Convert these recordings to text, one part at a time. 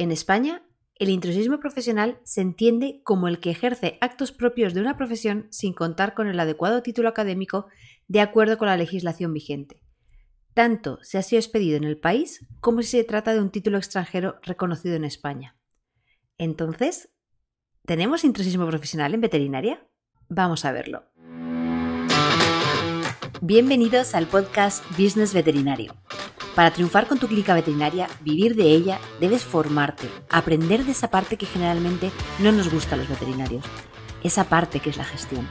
En España, el intrusismo profesional se entiende como el que ejerce actos propios de una profesión sin contar con el adecuado título académico de acuerdo con la legislación vigente. Tanto se ha sido expedido en el país como si se trata de un título extranjero reconocido en España. Entonces, ¿tenemos intrusismo profesional en veterinaria? Vamos a verlo. Bienvenidos al podcast Business Veterinario. Para triunfar con tu clínica veterinaria, vivir de ella, debes formarte, aprender de esa parte que generalmente no nos gusta a los veterinarios, esa parte que es la gestión.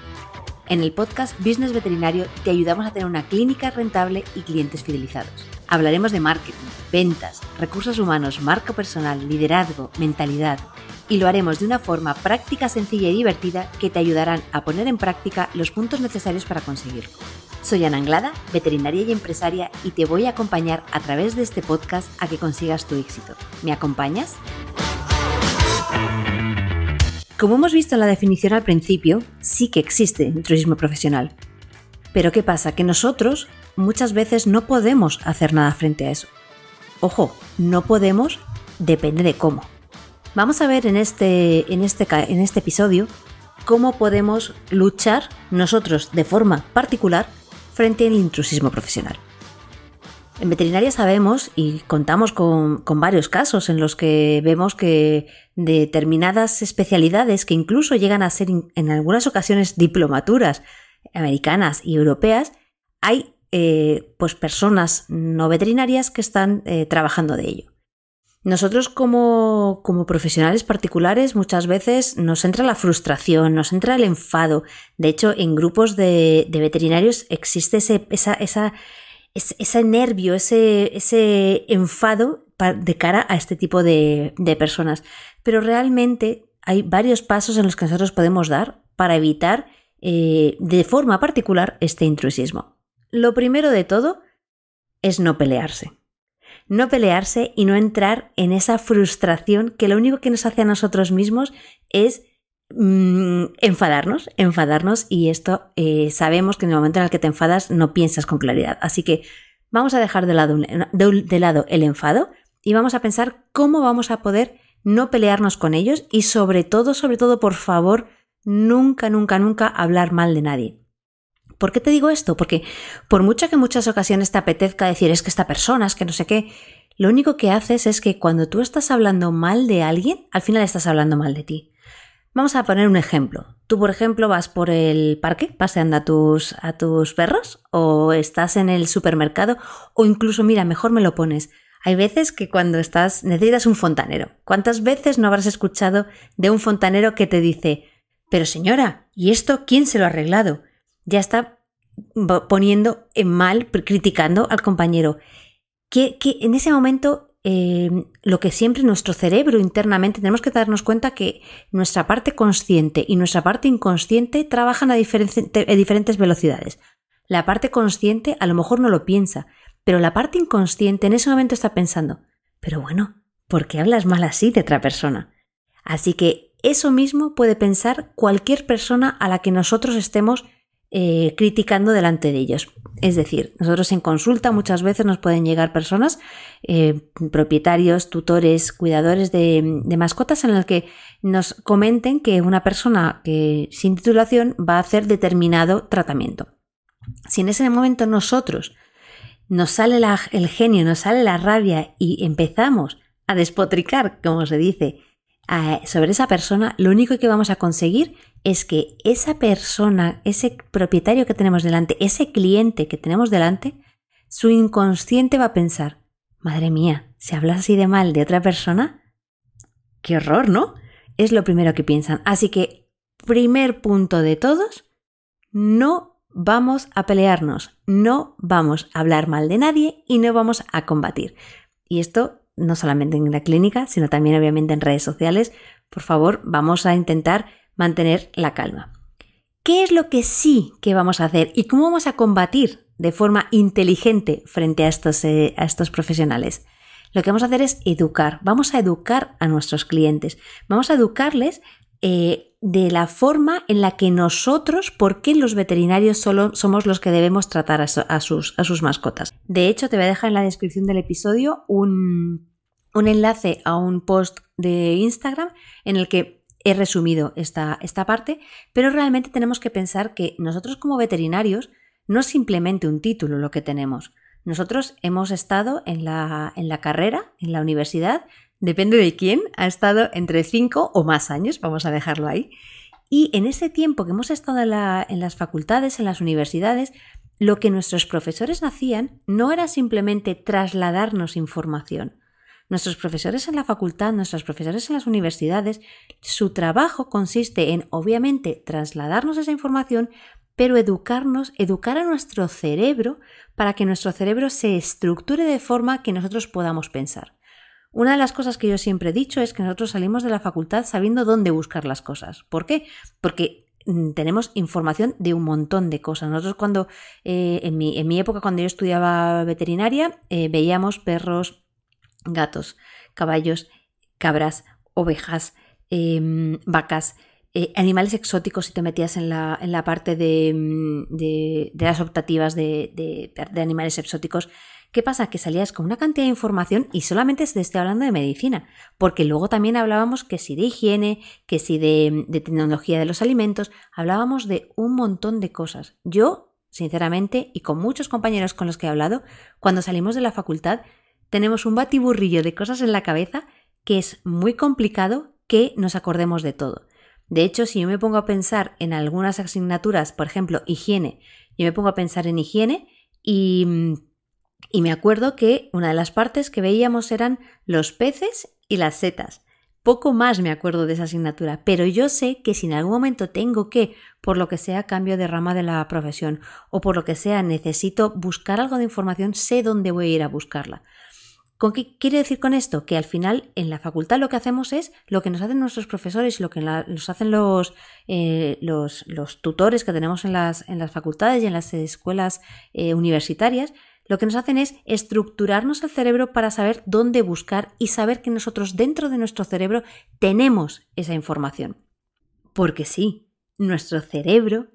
En el podcast Business Veterinario te ayudamos a tener una clínica rentable y clientes fidelizados. Hablaremos de marketing, ventas, recursos humanos, marca personal, liderazgo, mentalidad y lo haremos de una forma práctica, sencilla y divertida que te ayudarán a poner en práctica los puntos necesarios para conseguirlo. Soy Ana Anglada, veterinaria y empresaria, y te voy a acompañar a través de este podcast a que consigas tu éxito. ¿Me acompañas? Como hemos visto en la definición al principio, sí que existe intrusismo profesional. Pero ¿qué pasa? Que nosotros muchas veces no podemos hacer nada frente a eso. Ojo, no podemos, depende de cómo. Vamos a ver en este, en este, en este episodio cómo podemos luchar nosotros de forma particular frente al intrusismo profesional. En veterinaria sabemos y contamos con, varios casos en los que vemos que determinadas especialidades que incluso llegan a ser en algunas ocasiones diplomaturas americanas y europeas, hay eh, pues personas no veterinarias que están eh, trabajando de ello. Nosotros como, profesionales particulares muchas veces nos entra la frustración, nos entra el enfado. De hecho, en grupos de, veterinarios existe ese, ese, nervio, ese, ese enfado de cara a este tipo de, personas. Pero realmente hay varios pasos en los que nosotros podemos dar para evitar eh, de forma particular este intrusismo. Lo primero de todo es no pelearse no pelearse y no entrar en esa frustración que lo único que nos hace a nosotros mismos es mm, enfadarnos, enfadarnos y esto eh, sabemos que en el momento en el que te enfadas no piensas con claridad. Así que vamos a dejar de lado, de lado el enfado y vamos a pensar cómo vamos a poder no pelearnos con ellos y sobre todo, sobre todo, por favor, nunca, nunca, nunca hablar mal de nadie. ¿Por qué te digo esto? Porque por mucho que en muchas ocasiones te apetezca decir es que esta persona, es que no sé qué, lo único que haces es que cuando tú estás hablando mal de alguien, al final estás hablando mal de ti. Vamos a poner un ejemplo. Tú, por ejemplo, vas por el parque paseando a tus, a tus perros o estás en el supermercado o incluso, mira, mejor me lo pones. Hay veces que cuando estás necesitas un fontanero. ¿Cuántas veces no habrás escuchado de un fontanero que te dice, pero señora, ¿y esto quién se lo ha arreglado? Ya está poniendo en mal, criticando al compañero. Que, en ese momento em, lo que siempre nuestro cerebro internamente tenemos que darnos cuenta que nuestra parte consciente y nuestra parte inconsciente trabajan a, a diferentes velocidades. La parte consciente a lo mejor no lo piensa, pero la parte inconsciente en ese momento está pensando, pero bueno, ¿por qué hablas mal así de otra persona? Así que eso mismo puede pensar cualquier persona a la que nosotros estemos eh, criticando delante de ellos. Es decir, nosotros en consulta muchas veces nos pueden llegar personas, eh, propietarios, tutores, cuidadores de, mascotas, en el que nos comenten que una persona que sin titulación va a hacer determinado tratamiento. Si en ese momento nosotros nos sale el genio, nos sale la rabia y empezamos a despotricar, como se dice, sobre esa persona, lo único que vamos a conseguir es que esa persona, ese propietario que tenemos delante, ese cliente que tenemos delante, su inconsciente va a pensar, madre mía, si hablas así de mal de otra persona, qué horror, ¿no? Es lo primero que piensan. Así que, primer punto de todos, no vamos a pelearnos, no vamos a hablar mal de nadie y no vamos a combatir. Y esto no solamente en la clínica, sino también obviamente en redes sociales. Por favor, vamos a intentar mantener la calma. ¿Qué es lo que sí que vamos a hacer y cómo vamos a combatir de forma inteligente frente a estos, eh, a estos profesionales? Lo que vamos a hacer es educar, vamos a educar a nuestros clientes, vamos a educarles eh, de la forma en la que nosotros, ¿por qué los veterinarios solo somos los que debemos tratar a, sus, a sus mascotas? De hecho, te voy a dejar en la descripción del episodio un, un enlace a un post de Instagram en el que he resumido esta, esta parte, pero realmente tenemos que pensar que nosotros como veterinarios no es simplemente un título lo que tenemos. Nosotros hemos estado en la, en la carrera, en la universidad, depende de quién, ha estado entre cinco o más años, vamos a dejarlo ahí. Y en ese tiempo que hemos estado en, en las facultades, en las universidades, lo que nuestros profesores hacían no era simplemente trasladarnos información. Nuestros profesores en la facultad, nuestros profesores en las universidades, su trabajo consiste en, obviamente, trasladarnos esa información, pero educarnos, educar a nuestro cerebro para que nuestro cerebro se estructure de forma que nosotros podamos pensar. Una de las cosas que yo siempre he dicho es que nosotros salimos de la facultad sabiendo dónde buscar las cosas. ¿Por qué? Porque mm, tenemos información de un montón de cosas. Nosotros cuando, eh, en, mi, época, cuando yo estudiaba veterinaria, eh, veíamos perros, gatos, caballos, cabras, ovejas, em, vacas, eh, animales exóticos si te metías en la, en la parte de, mm, de, las optativas de, de, animales exóticos. ¿Qué pasa? Que salías con una cantidad de información y solamente se estoy hablando de medicina, porque luego también hablábamos que si de higiene, que si de, de tecnología de los alimentos, hablábamos de un montón de cosas. Yo, sinceramente, y con muchos compañeros con los que he hablado, cuando salimos de la facultad, tenemos un batiburrillo de cosas en la cabeza que es muy complicado que nos acordemos de todo. De hecho, si yo me pongo a pensar en algunas asignaturas, por ejemplo, higiene, yo me pongo a pensar en higiene y, y me acuerdo que una de las partes que veíamos eran los peces y las setas. Poco más me acuerdo de esa asignatura, pero yo sé que si en algún momento tengo que, por lo que sea, cambio de rama de la profesión o por lo que sea, necesito buscar algo de información, sé dónde voy a ir a buscarla. ¿Con qué quiere decir con esto? Que al final en la facultad lo que hacemos es lo que nos hacen nuestros profesores lo que nos hacen eh, los, los, tutores que tenemos en las, en las, facultades y en las escuelas eh, universitarias, lo que nos hacen es estructurarnos el cerebro para saber dónde buscar y saber que nosotros dentro de nuestro cerebro tenemos esa información. Porque sí, nuestro cerebro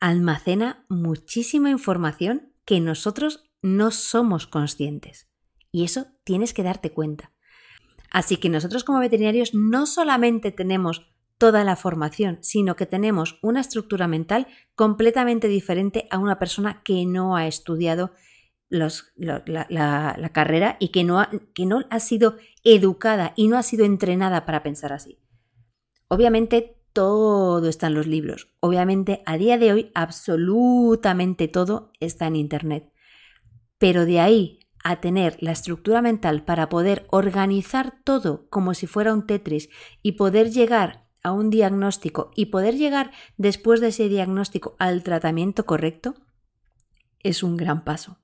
almacena muchísima información que nosotros no somos conscientes. Y eso tienes que darte cuenta. Así que nosotros como veterinarios no solamente tenemos toda la formación, sino que tenemos una estructura mental completamente diferente a una persona que no ha estudiado la, carrera y que no, ha, que no ha sido educada y no ha sido entrenada para pensar así. Obviamente todo está en los libros. Obviamente a día de hoy absolutamente todo está en Internet. Pero de ahí a tener la estructura mental para poder organizar todo como si fuera un Tetris y poder llegar a un diagnóstico y poder llegar después de ese diagnóstico al tratamiento correcto, es un gran paso.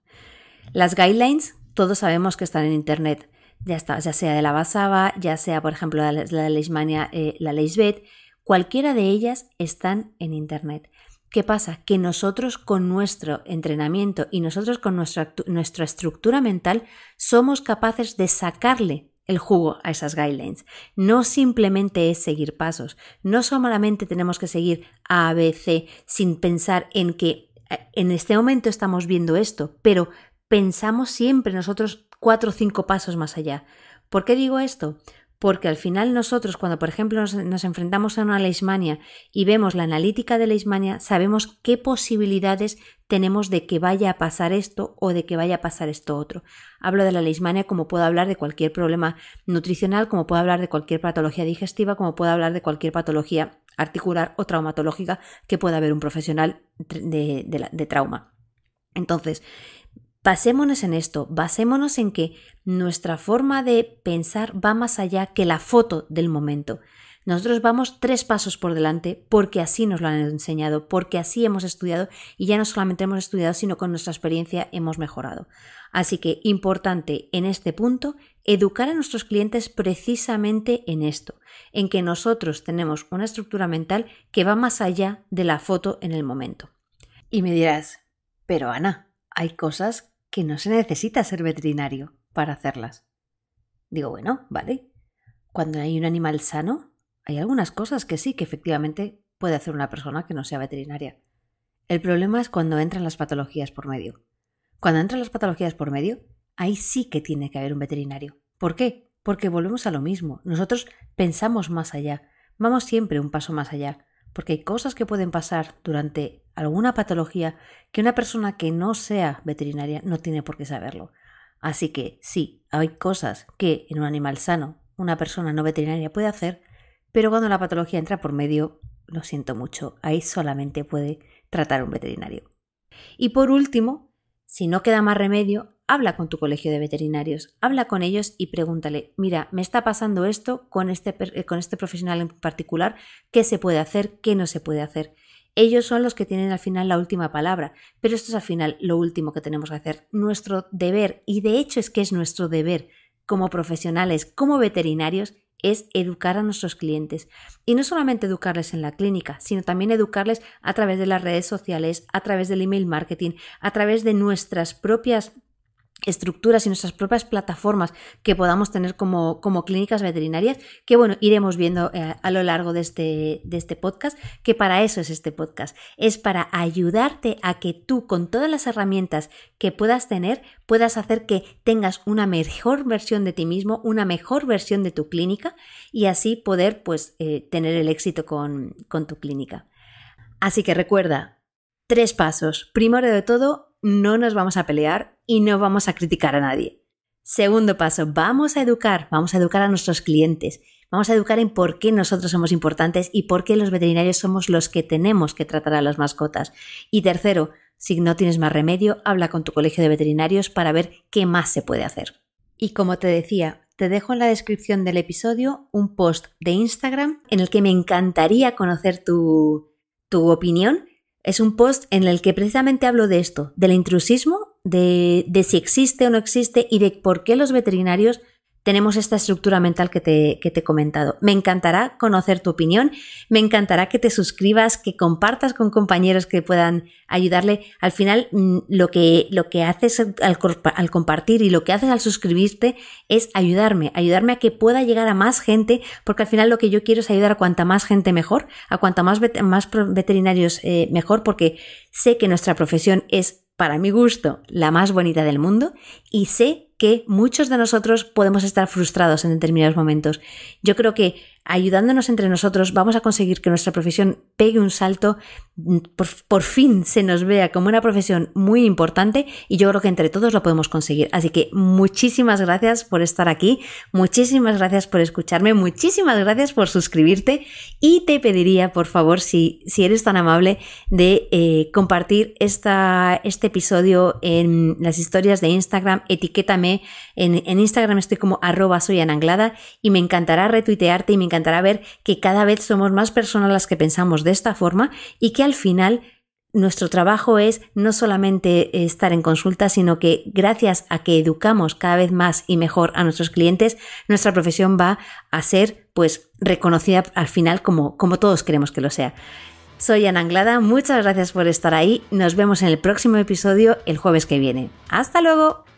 Las guidelines, todos sabemos que están en Internet, ya, sea de la Basaba, ya sea, por ejemplo, la, la Leishmania, eh, la Leishbet, cualquiera de ellas están en Internet. ¿Qué pasa? Que nosotros con nuestro entrenamiento y nosotros con nuestra, nuestra estructura mental somos capaces de sacarle el jugo a esas guidelines. No simplemente es seguir pasos, no solamente tenemos que seguir A, B, C sin pensar en que eh, en este momento estamos viendo esto, pero pensamos siempre nosotros cuatro o cinco pasos más allá. ¿Por qué digo esto? Porque al final nosotros cuando por ejemplo nos, enfrentamos a una leishmania y vemos la analítica de leishmania, sabemos qué posibilidades tenemos de que vaya a pasar esto o de que vaya a pasar esto otro. Hablo de la leishmania como puedo hablar de cualquier problema nutricional, como puedo hablar de cualquier patología digestiva, como puedo hablar de cualquier patología articular o traumatológica que pueda haber un profesional de, de trauma. Entonces, Basémonos en esto, basémonos en que nuestra forma de pensar va más allá que la foto del momento. Nosotros vamos tres pasos por delante porque así nos lo han enseñado, porque así hemos estudiado y ya no solamente hemos estudiado, sino con nuestra experiencia hemos mejorado. Así que importante en este punto, educar a nuestros clientes precisamente en esto, en que nosotros tenemos una estructura mental que va más allá de la foto en el momento. Y me dirás, pero Ana, hay cosas que no se necesita ser veterinario para hacerlas. Digo, bueno, vale. Cuando hay un animal sano, hay algunas cosas que sí, que efectivamente puede hacer una persona que no sea veterinaria. El problema es cuando entran las patologías por medio. Cuando entran las patologías por medio, ahí sí que tiene que haber un veterinario. ¿Por qué? porque volvemos a lo mismo. Nosotros pensamos más allá, vamos siempre un paso más allá, porque hay cosas que pueden pasar durante alguna patología que una persona que no sea veterinaria no tiene por qué saberlo. Así que sí, hay cosas que en un animal sano una persona no veterinaria puede hacer, pero cuando la patología entra por medio, lo siento mucho, ahí solamente puede tratar un veterinario. Y por último, si no queda más remedio, habla con tu colegio de veterinarios, habla con ellos y pregúntale, mira, me está pasando esto con este, eh, con este profesional en particular, ¿qué se puede hacer? ¿Qué no se puede hacer? Ellos son los que tienen al final la última palabra, pero esto es al final lo último que tenemos que hacer, nuestro deber, y de hecho es que es nuestro deber como profesionales, como veterinarios, es educar a nuestros clientes. Y no solamente educarles en la clínica, sino también educarles a través de las redes sociales, a través del email marketing, a través de nuestras propias estructuras y nuestras propias plataformas que podamos tener como, como clínicas veterinarias, que bueno, iremos viendo eh, a lo largo de este, de este podcast, que para eso es este podcast, es para ayudarte a que tú con todas las herramientas que puedas tener, puedas hacer que tengas una mejor versión de ti mismo, una mejor versión de tu clínica y así poder pues eh, tener el éxito con, con tu clínica. Así que recuerda, tres pasos. Primero de todo, no nos vamos a pelear y no vamos a criticar a nadie. Segundo paso, vamos a educar, vamos a educar a nuestros clientes, vamos a educar en por qué nosotros somos importantes y por qué los veterinarios somos los que tenemos que tratar a las mascotas. Y tercero, si no tienes más remedio, habla con tu colegio de veterinarios para ver qué más se puede hacer. Y como te decía, te dejo en la descripción del episodio un post de Instagram en el que me encantaría conocer tu, tu opinión es un post en el que precisamente hablo de esto, del intrusismo, de, de si existe o no existe y de por qué los veterinarios tenemos esta estructura mental que te, que te, he comentado. Me encantará conocer tu opinión, me encantará que te suscribas, que compartas con compañeros que puedan ayudarle. Al final, mm, lo que, lo que haces al, compartir y lo que haces al suscribirte es ayudarme, ayudarme a que pueda llegar a más gente, porque al final lo que yo quiero es ayudar a cuanta más gente mejor, a cuanta más, más veterinarios eh, mejor, porque sé que nuestra profesión es, para mi gusto, la más bonita del mundo y sé que muchos de nosotros podemos estar frustrados en determinados momentos. Yo creo que ayudándonos entre nosotros, vamos a conseguir que nuestra profesión pegue un salto, mm, por, fin se nos vea como una profesión muy importante y yo creo que entre todos lo podemos conseguir. Así que muchísimas gracias por estar aquí, muchísimas gracias por escucharme, muchísimas gracias por suscribirte y te pediría, por favor, si, si eres tan amable, de eh, compartir esta, este episodio en las historias de Instagram, etiquétame, en, en Instagram estoy como arroba soy ananglada y me encantará retuitearte y me encantará ver que cada vez somos más personas las que pensamos de esta forma y que al final nuestro trabajo es no solamente estar en consulta, sino que gracias a que educamos cada vez más y mejor a nuestros clientes, nuestra profesión va a ser pues reconocida al final como, como todos queremos que lo sea. Soy Ana Anglada, muchas gracias por estar ahí, nos vemos en el próximo episodio el jueves que viene. ¡Hasta luego!